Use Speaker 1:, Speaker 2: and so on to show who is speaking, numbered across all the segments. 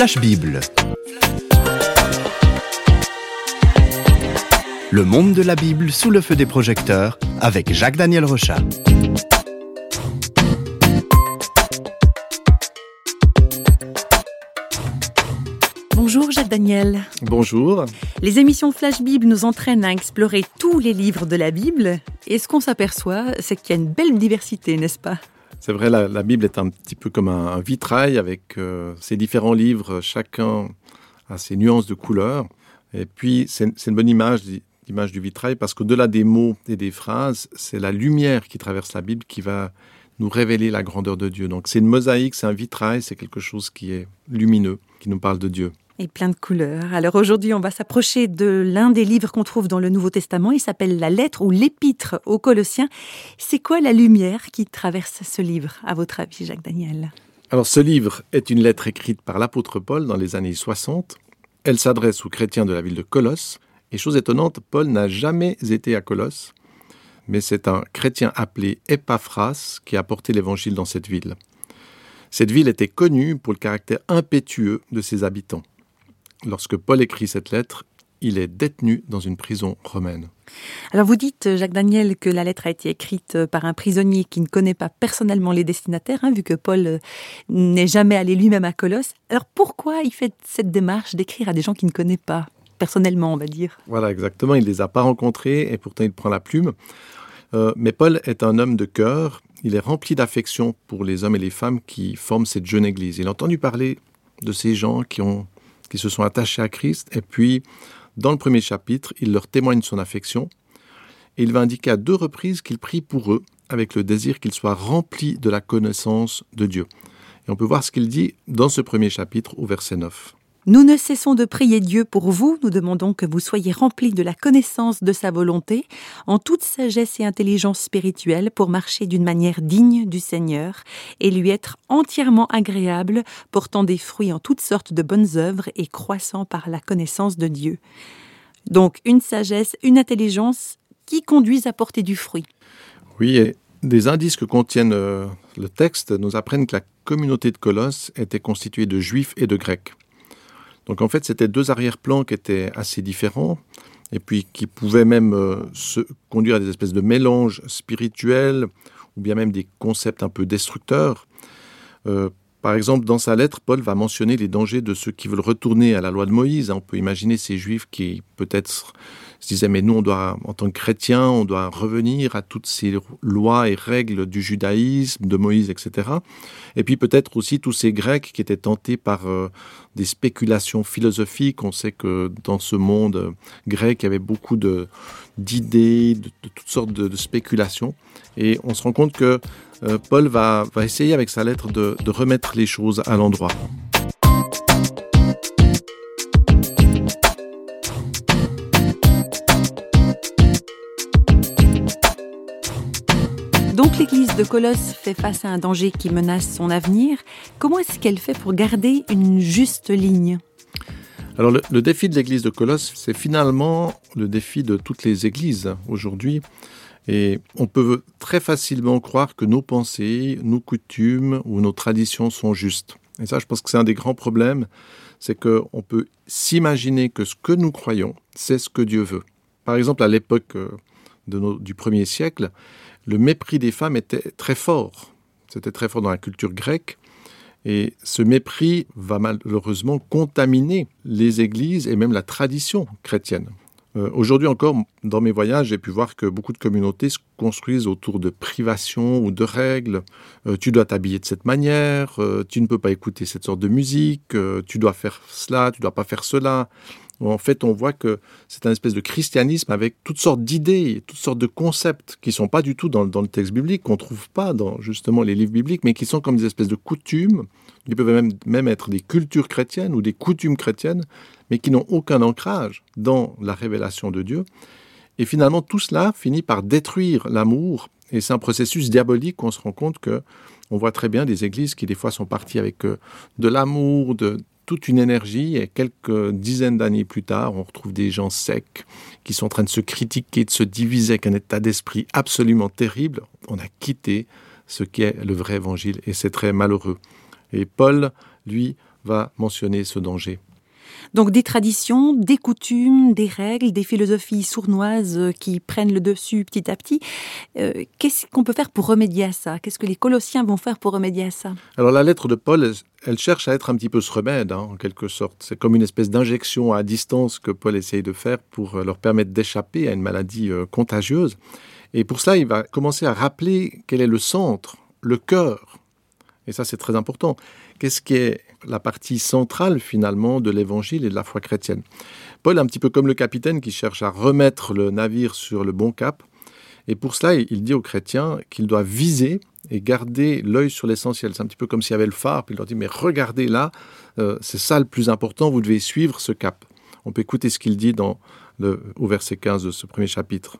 Speaker 1: Flash Bible. Le monde de la Bible sous le feu des projecteurs avec Jacques-Daniel Rochat.
Speaker 2: Bonjour Jacques Daniel.
Speaker 3: Bonjour.
Speaker 2: Les émissions Flash Bible nous entraînent à explorer tous les livres de la Bible. Et ce qu'on s'aperçoit, c'est qu'il y a une belle diversité, n'est-ce pas?
Speaker 3: C'est vrai, la, Bible est un petit peu comme un, vitrail avec euh, ses différents livres, chacun a ses nuances de couleurs. Et puis, c'est une bonne image, l'image du vitrail, parce qu'au-delà des mots et des phrases, c'est la lumière qui traverse la Bible qui va nous révéler la grandeur de Dieu. Donc c'est une mosaïque, c'est un vitrail, c'est quelque chose qui est lumineux, qui nous parle de Dieu
Speaker 2: et plein de couleurs. Alors aujourd'hui, on va s'approcher de l'un des livres qu'on trouve dans le Nouveau Testament. Il s'appelle la lettre ou l'épître aux Colossiens. C'est quoi la lumière qui traverse ce livre, à votre avis, Jacques Daniel?
Speaker 3: Alors ce livre est une lettre écrite par l'apôtre Paul dans les années 60. Elle s'adresse aux chrétiens de la ville de Colosse. Et chose étonnante, Paul n'a jamais été à Colosse, mais c'est un chrétien appelé Epaphras qui a porté l'évangile dans cette ville. Cette ville était connue pour le caractère impétueux de ses habitants. Lorsque Paul écrit cette lettre, il est détenu dans une prison romaine.
Speaker 2: Alors vous dites, Jacques Daniel, que la lettre a été écrite par un prisonnier qui ne connaît pas personnellement les destinataires, hein, vu que Paul euh, n'est jamais allé lui-même à Colosse. Alors pourquoi il fait cette démarche d'écrire à des gens qu'il ne connaît pas personnellement, on va dire?
Speaker 3: Voilà, exactement. Il ne les a pas rencontrés et pourtant il prend la plume. Euh, mais Paul est un homme de cœur. Il est rempli d'affection pour les hommes et les femmes qui forment cette jeune église. Il a entendu parler de ces gens qui ont qui se sont attachés à Christ. Et puis, dans le premier chapitre, il leur témoigne son affection. Et il va indiquer à deux reprises qu'il prie pour eux, avec le désir qu'ils soient remplis de la connaissance de Dieu. Et on peut voir ce qu'il dit dans ce premier chapitre au verset 9.
Speaker 2: Nous ne cessons de prier Dieu pour vous, nous demandons que vous soyez remplis de la connaissance de sa volonté, en toute sagesse et intelligence spirituelle, pour marcher d'une manière digne du Seigneur, et lui être entièrement agréable, portant des fruits en toutes sortes de bonnes œuvres et croissant par la connaissance de Dieu. Donc une sagesse, une intelligence qui conduisent à porter du fruit.
Speaker 3: Oui, et des indices que contiennent euh, le texte nous apprennent que la communauté de Colosse était constituée de juifs et de grecs. Donc en fait, c'était deux arrière-plans qui étaient assez différents et puis qui pouvaient même euh, se conduire à des espèces de mélanges spirituels ou bien même des concepts un peu destructeurs. Euh, par exemple, dans sa lettre, Paul va mentionner les dangers de ceux qui veulent retourner à la loi de Moïse. On peut imaginer ces juifs qui peut-être se disaient mais nous on doit en tant que chrétiens on doit revenir à toutes ces lois et règles du judaïsme de Moïse etc et puis peut-être aussi tous ces grecs qui étaient tentés par euh, des spéculations philosophiques. On sait que dans ce monde grec il y avait beaucoup de d'idées de, toutes sortes de, spéculations. Et on se rend compte que euh, Paul va, va essayer avec sa lettre de, de remettre les choses à l'endroit.
Speaker 2: De Colosse fait face à un danger qui menace son avenir. Comment est-ce qu'elle fait pour garder une juste ligne?
Speaker 3: Alors le, défi de l'église de Colosse, c'est finalement le défi de toutes les églises aujourd'hui. Et on peut très facilement croire que nos pensées, nos coutumes ou nos traditions sont justes. Et ça, je pense que c'est un des grands problèmes, c'est qu'on peut s'imaginer que ce que nous croyons, c'est ce que Dieu veut. Par exemple, à l'époque euh, du premier siècle, le mépris des femmes était très fort. C'était très fort dans la culture grecque. Et ce mépris va malheureusement contaminer les églises et même la tradition chrétienne. Euh, aujourd'hui encore, dans mes voyages, j'ai pu voir que beaucoup de communautés se construisent autour de privations ou de règles. Euh, tu dois t'habiller de cette manière, euh, tu ne peux pas écouter cette sorte de musique, tu dois faire cela, tu dois pas faire cela en fait on voit que c'est un espèce de christianisme avec toutes sortes d'idées, toutes sortes de concepts qui sont pas du tout dans, le texte biblique, qu'on trouve pas dans justement les livres bibliques, mais qui sont comme des espèces de coutumes, qui peuvent même, même être des cultures chrétiennes ou des coutumes chrétiennes, mais qui n'ont aucun ancrage dans la révélation de Dieu. Et finalement, tout cela finit par détruire l'amour. Et c'est un processus diabolique. On se rend compte que on voit très bien des églises qui des fois sont parties avec euh, de l'amour, de, toute une énergie et quelques dizaines d'années plus tard, on retrouve des gens secs qui sont en train de se critiquer, de se diviser avec un état d'esprit absolument terrible. On a quitté ce qu'est le vrai évangile et c'est très malheureux. Et Paul, lui, va mentionner ce danger.
Speaker 2: Donc des traditions, des coutumes, des règles, des philosophies sournoises euh, qui prennent le dessus petit à petit. Euh, qu'est-ce qu'on peut faire pour remédier à ça? Qu'est-ce que les Colossiens vont faire pour remédier à ça?
Speaker 3: Alors la lettre de Paul, elle, cherche à être un petit peu ce remède, hein, en quelque sorte. C'est comme une espèce d'injection à distance que Paul essaye de faire pour euh, leur permettre d'échapper à une maladie contagieuse. Et pour cela, il va commencer à rappeler quel est le centre, le cœur. Et ça, c'est très important. Qu'est-ce qui est la partie centrale finalement de l'évangile et de la foi chrétienne? Paul, un petit peu comme le capitaine qui cherche à remettre le navire sur le bon cap, et pour cela, il dit aux chrétiens qu'il doit viser et garder l'œil sur l'essentiel. C'est un petit peu comme s'il y avait le phare, puis il leur dit, mais regardez là, euh, c'est ça le plus important, vous devez suivre ce cap. On peut écouter ce qu'il dit dans le, au verset 15 de ce premier chapitre.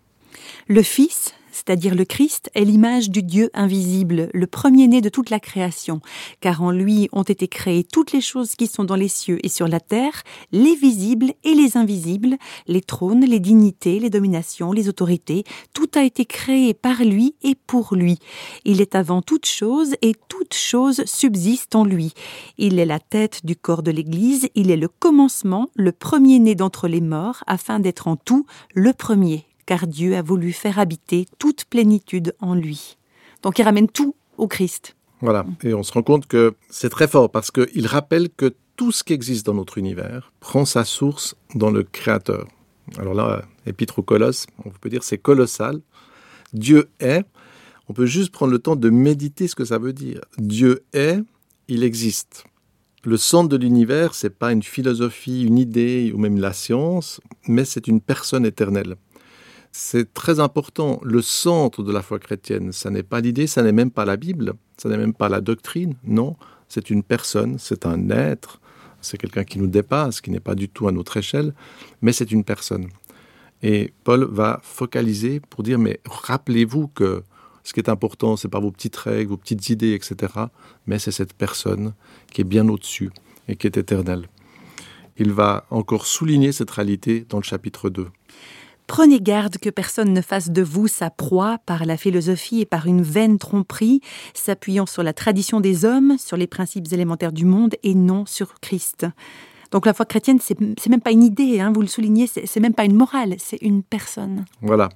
Speaker 2: Le Fils c'est-à-dire le Christ, est l'image du Dieu invisible, le premier-né de toute la création, car en lui ont été créées toutes les choses qui sont dans les cieux et sur la terre, les visibles et les invisibles, les trônes, les dignités, les dominations, les autorités, tout a été créé par lui et pour lui. Il est avant toute chose et toute chose subsiste en lui. Il est la tête du corps de l'Église, il est le commencement, le premier-né d'entre les morts, afin d'être en tout le premier car Dieu a voulu faire habiter toute plénitude en lui. Donc il ramène tout au Christ.
Speaker 3: Voilà, et on se rend compte que c'est très fort parce qu'il rappelle que tout ce qui existe dans notre univers prend sa source dans le Créateur. Alors là, Épître aux Colosses, on peut dire c'est colossal. Dieu est. On peut juste prendre le temps de méditer ce que ça veut dire. Dieu est, il existe. Le centre de l'univers, c'est pas une philosophie, une idée ou même la science, mais c'est une personne éternelle. C'est très important. Le centre de la foi chrétienne, ça n'est pas l'idée, ça n'est même pas la Bible, ça n'est même pas la doctrine. Non, c'est une personne, c'est un être, c'est quelqu'un qui nous dépasse, qui n'est pas du tout à notre échelle, mais c'est une personne. Et Paul va focaliser pour dire mais rappelez-vous que ce qui est important, c'est pas vos petites règles, vos petites idées, etc., mais c'est cette personne qui est bien au-dessus et qui est éternelle. Il va encore souligner cette réalité dans le chapitre 2.
Speaker 2: Prenez garde que personne ne fasse de vous sa proie par la philosophie et par une vaine tromperie, s'appuyant sur la tradition des hommes, sur les principes élémentaires du monde et non sur Christ. Donc la foi chrétienne, c'est même pas une idée, hein, vous le soulignez, c'est même pas une morale, c'est une personne.
Speaker 3: Voilà.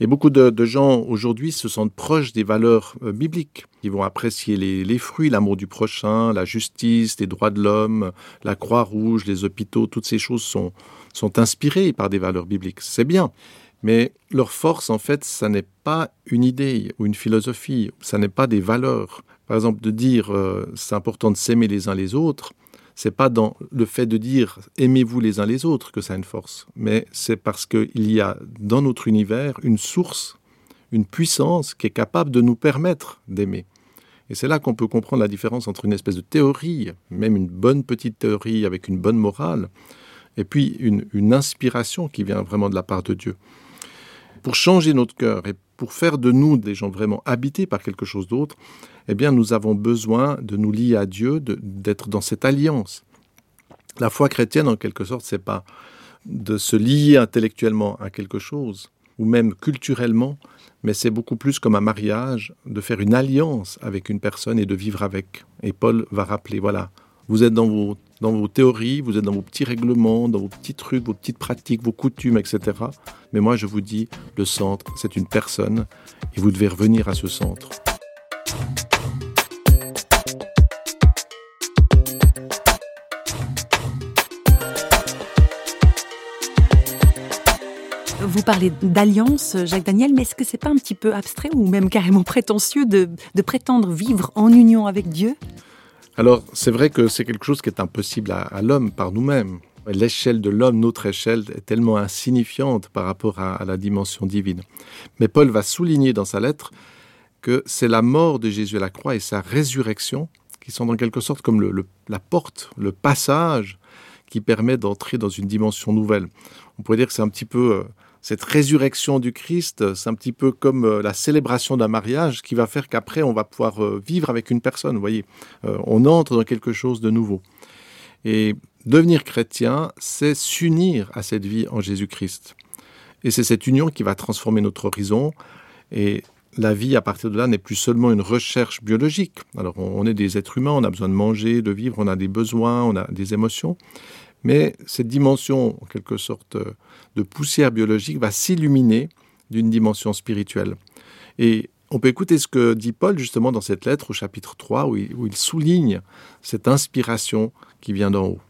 Speaker 3: Et beaucoup de, gens aujourd'hui se sentent proches des valeurs euh, bibliques. Ils vont apprécier les, fruits, l'amour du prochain, la justice, les droits de l'homme, la croix rouge, les hôpitaux, toutes ces choses sont, sont inspirés par des valeurs bibliques. C'est bien. Mais leur force, en fait, ça n'est pas une idée ou une philosophie, ça n'est pas des valeurs. Par exemple, de dire euh, c'est important de s'aimer les uns les autres, c'est pas dans le fait de dire aimez-vous les uns les autres que ça a une force, mais c'est parce qu'il y a dans notre univers une source, une puissance qui est capable de nous permettre d'aimer. Et c'est là qu'on peut comprendre la différence entre une espèce de théorie, même une bonne petite théorie avec une bonne morale, et puis une, inspiration qui vient vraiment de la part de Dieu. Pour changer notre cœur et pour faire de nous des gens vraiment habités par quelque chose d'autre, eh bien, nous avons besoin de nous lier à Dieu, d'être dans cette alliance. La foi chrétienne, en quelque sorte, c'est pas de se lier intellectuellement à quelque chose, ou même culturellement, mais c'est beaucoup plus comme un mariage, de faire une alliance avec une personne et de vivre avec. Et Paul va rappeler, voilà, vous êtes dans vos, dans vos théories, vous êtes dans vos petits règlements, dans vos petits trucs, vos petites pratiques, vos coutumes, etc. Mais moi, je vous dis, le centre, c'est une personne et vous devez revenir à ce centre.
Speaker 2: Vous parlez d'alliance, Jacques Daniel, mais est-ce que c'est pas un petit peu abstrait ou même carrément prétentieux de, de prétendre vivre en union avec Dieu?
Speaker 3: Alors, c'est vrai que c'est quelque chose qui est impossible à, l'homme par nous-mêmes. L'échelle de l'homme, notre échelle, est tellement insignifiante par rapport à, la dimension divine. Mais Paul va souligner dans sa lettre que c'est la mort de Jésus à la croix et sa résurrection qui sont en quelque sorte comme la porte, le passage qui permet d'entrer dans une dimension nouvelle. On pourrait dire que c'est un petit peu euh, cette résurrection du Christ, c'est un petit peu comme euh, la célébration d'un mariage qui va faire qu'après on va pouvoir euh, vivre avec une personne. Vous voyez, euh, on entre dans quelque chose de nouveau. Et devenir chrétien, c'est s'unir à cette vie en Jésus-Christ. Et c'est cette union qui va transformer notre horizon. Et la vie à partir de là n'est plus seulement une recherche biologique. Alors on est des êtres humains, on a besoin de manger, de vivre, on a des besoins, on a des émotions. Mais cette dimension, en quelque sorte, de poussière biologique va s'illuminer d'une dimension spirituelle. Et on peut écouter ce que dit Paul justement dans cette lettre au chapitre 3 où il, où il souligne cette inspiration qui vient d'en haut.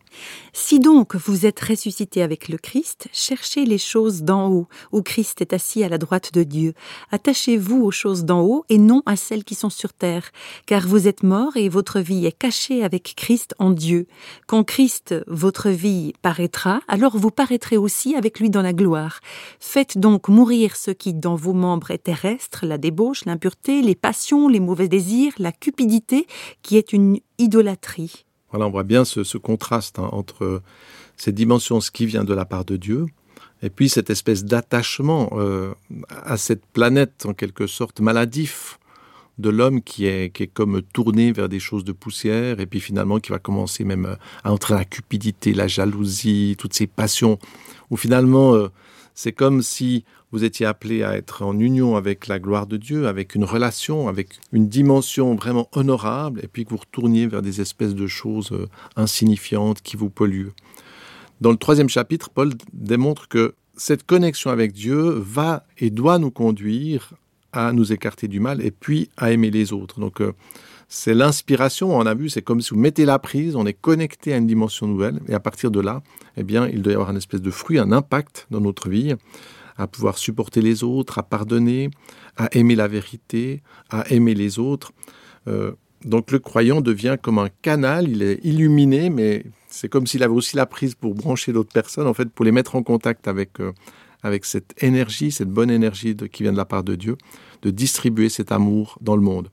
Speaker 2: Si donc vous êtes ressuscité avec le Christ, cherchez les choses d'en haut, où Christ est assis à la droite de Dieu. Attachez-vous aux choses d'en haut et non à celles qui sont sur terre, car vous êtes morts et votre vie est cachée avec Christ en Dieu. Quand Christ, votre vie, paraîtra, alors vous paraîtrez aussi avec lui dans la gloire. Faites donc mourir ce qui dans vos membres est terrestre, la débauche, l'impureté, les passions, les mauvais désirs, la cupidité, qui est une idolâtrie.
Speaker 3: Voilà, on voit bien ce, ce contraste hein, entre cette dimension, ce qui vient de la part de Dieu, et puis cette espèce d'attachement euh, à cette planète, en quelque sorte, maladif de l'homme qui est, qui est comme tourné vers des choses de poussière, et puis finalement qui va commencer même à entrer la cupidité, la jalousie, toutes ces passions, où finalement euh, c'est comme si vous étiez appelé à être en union avec la gloire de Dieu, avec une relation, avec une dimension vraiment honorable, et puis que vous retourniez vers des espèces de choses euh, insignifiantes qui vous polluent. Dans le troisième chapitre, Paul démontre que cette connexion avec Dieu va et doit nous conduire à nous écarter du mal et puis à aimer les autres. Donc euh, c'est l'inspiration, on a vu, c'est comme si vous mettez la prise, on est connecté à une dimension nouvelle, et à partir de là, eh bien, il doit y avoir un espèce de fruit, un impact dans notre vie à pouvoir supporter les autres, à pardonner, à aimer la vérité, à aimer les autres. Euh, donc le croyant devient comme un canal, il est illuminé, mais c'est comme s'il avait aussi la prise pour brancher d'autres personnes, en fait, pour les mettre en contact avec, euh, avec cette énergie, cette bonne énergie qui vient de la part de Dieu, de distribuer cet amour dans le monde.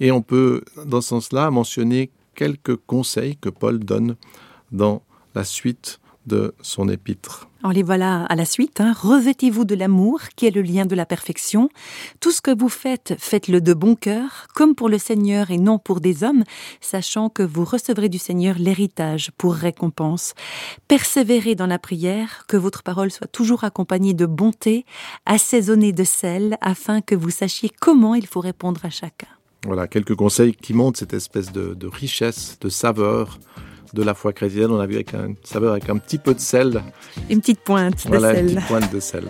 Speaker 3: Et on peut, dans ce sens-là, mentionner quelques conseils que Paul donne dans la suite de son épître.
Speaker 2: En les voilà à la suite. Hein. Revêtez-vous de l'amour, qui est le lien de la perfection. Tout ce que vous faites, faites-le de bon cœur, comme pour le Seigneur et non pour des hommes, sachant que vous recevrez du Seigneur l'héritage pour récompense. Persévérez dans la prière, que votre parole soit toujours accompagnée de bonté, assaisonnée de sel, afin que vous sachiez comment il faut répondre à chacun.
Speaker 3: Voilà, quelques conseils qui montrent cette espèce de, de richesse, de saveur, de la foi chrétienne. On a vu avec un saveur avec un petit peu de sel.
Speaker 2: Une petite pointe
Speaker 3: voilà,
Speaker 2: de sel.
Speaker 3: Une petite pointe de sel.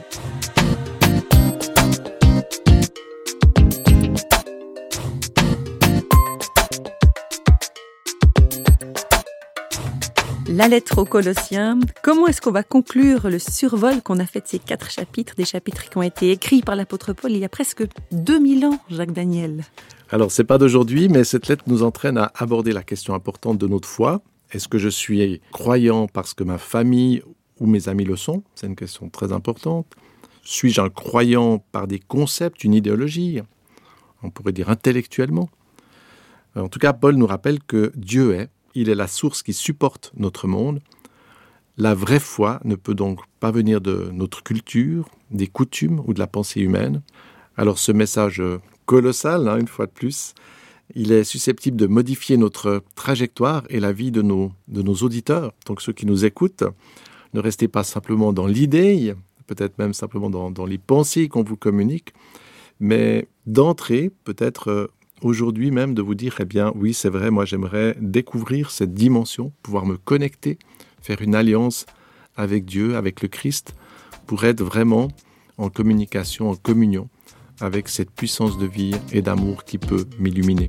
Speaker 2: La lettre aux Colossiens. Comment est-ce qu'on va conclure le survol qu'on a fait de ces quatre chapitres, des chapitres qui ont été écrits par l'apôtre Paul il y a presque 2000 ans, Jacques Daniel?
Speaker 3: Alors, c'est pas d'aujourd'hui, mais cette lettre nous entraîne à aborder la question importante de notre foi, est-ce que je suis croyant parce que ma famille ou mes amis le sont? C'est une question très importante. Suis-je un croyant par des concepts, une idéologie? On pourrait dire intellectuellement. En tout cas, Paul nous rappelle que Dieu est, il est la source qui supporte notre monde. La vraie foi ne peut donc pas venir de notre culture, des coutumes ou de la pensée humaine. Alors ce message colossal, hein, une fois de plus, il est susceptible de modifier notre trajectoire et la vie de nos, de nos auditeurs. Donc ceux qui nous écoutent, ne restez pas simplement dans l'idée, peut-être même simplement dans, dans les pensées qu'on vous communique, mais d'entrer peut-être euh, aujourd'hui même de vous dire, eh bien oui, c'est vrai, moi j'aimerais découvrir cette dimension, pouvoir me connecter, faire une alliance avec Dieu, avec le Christ, pour être vraiment en communication, en communion avec cette puissance de vie et d'amour qui peut m'illuminer.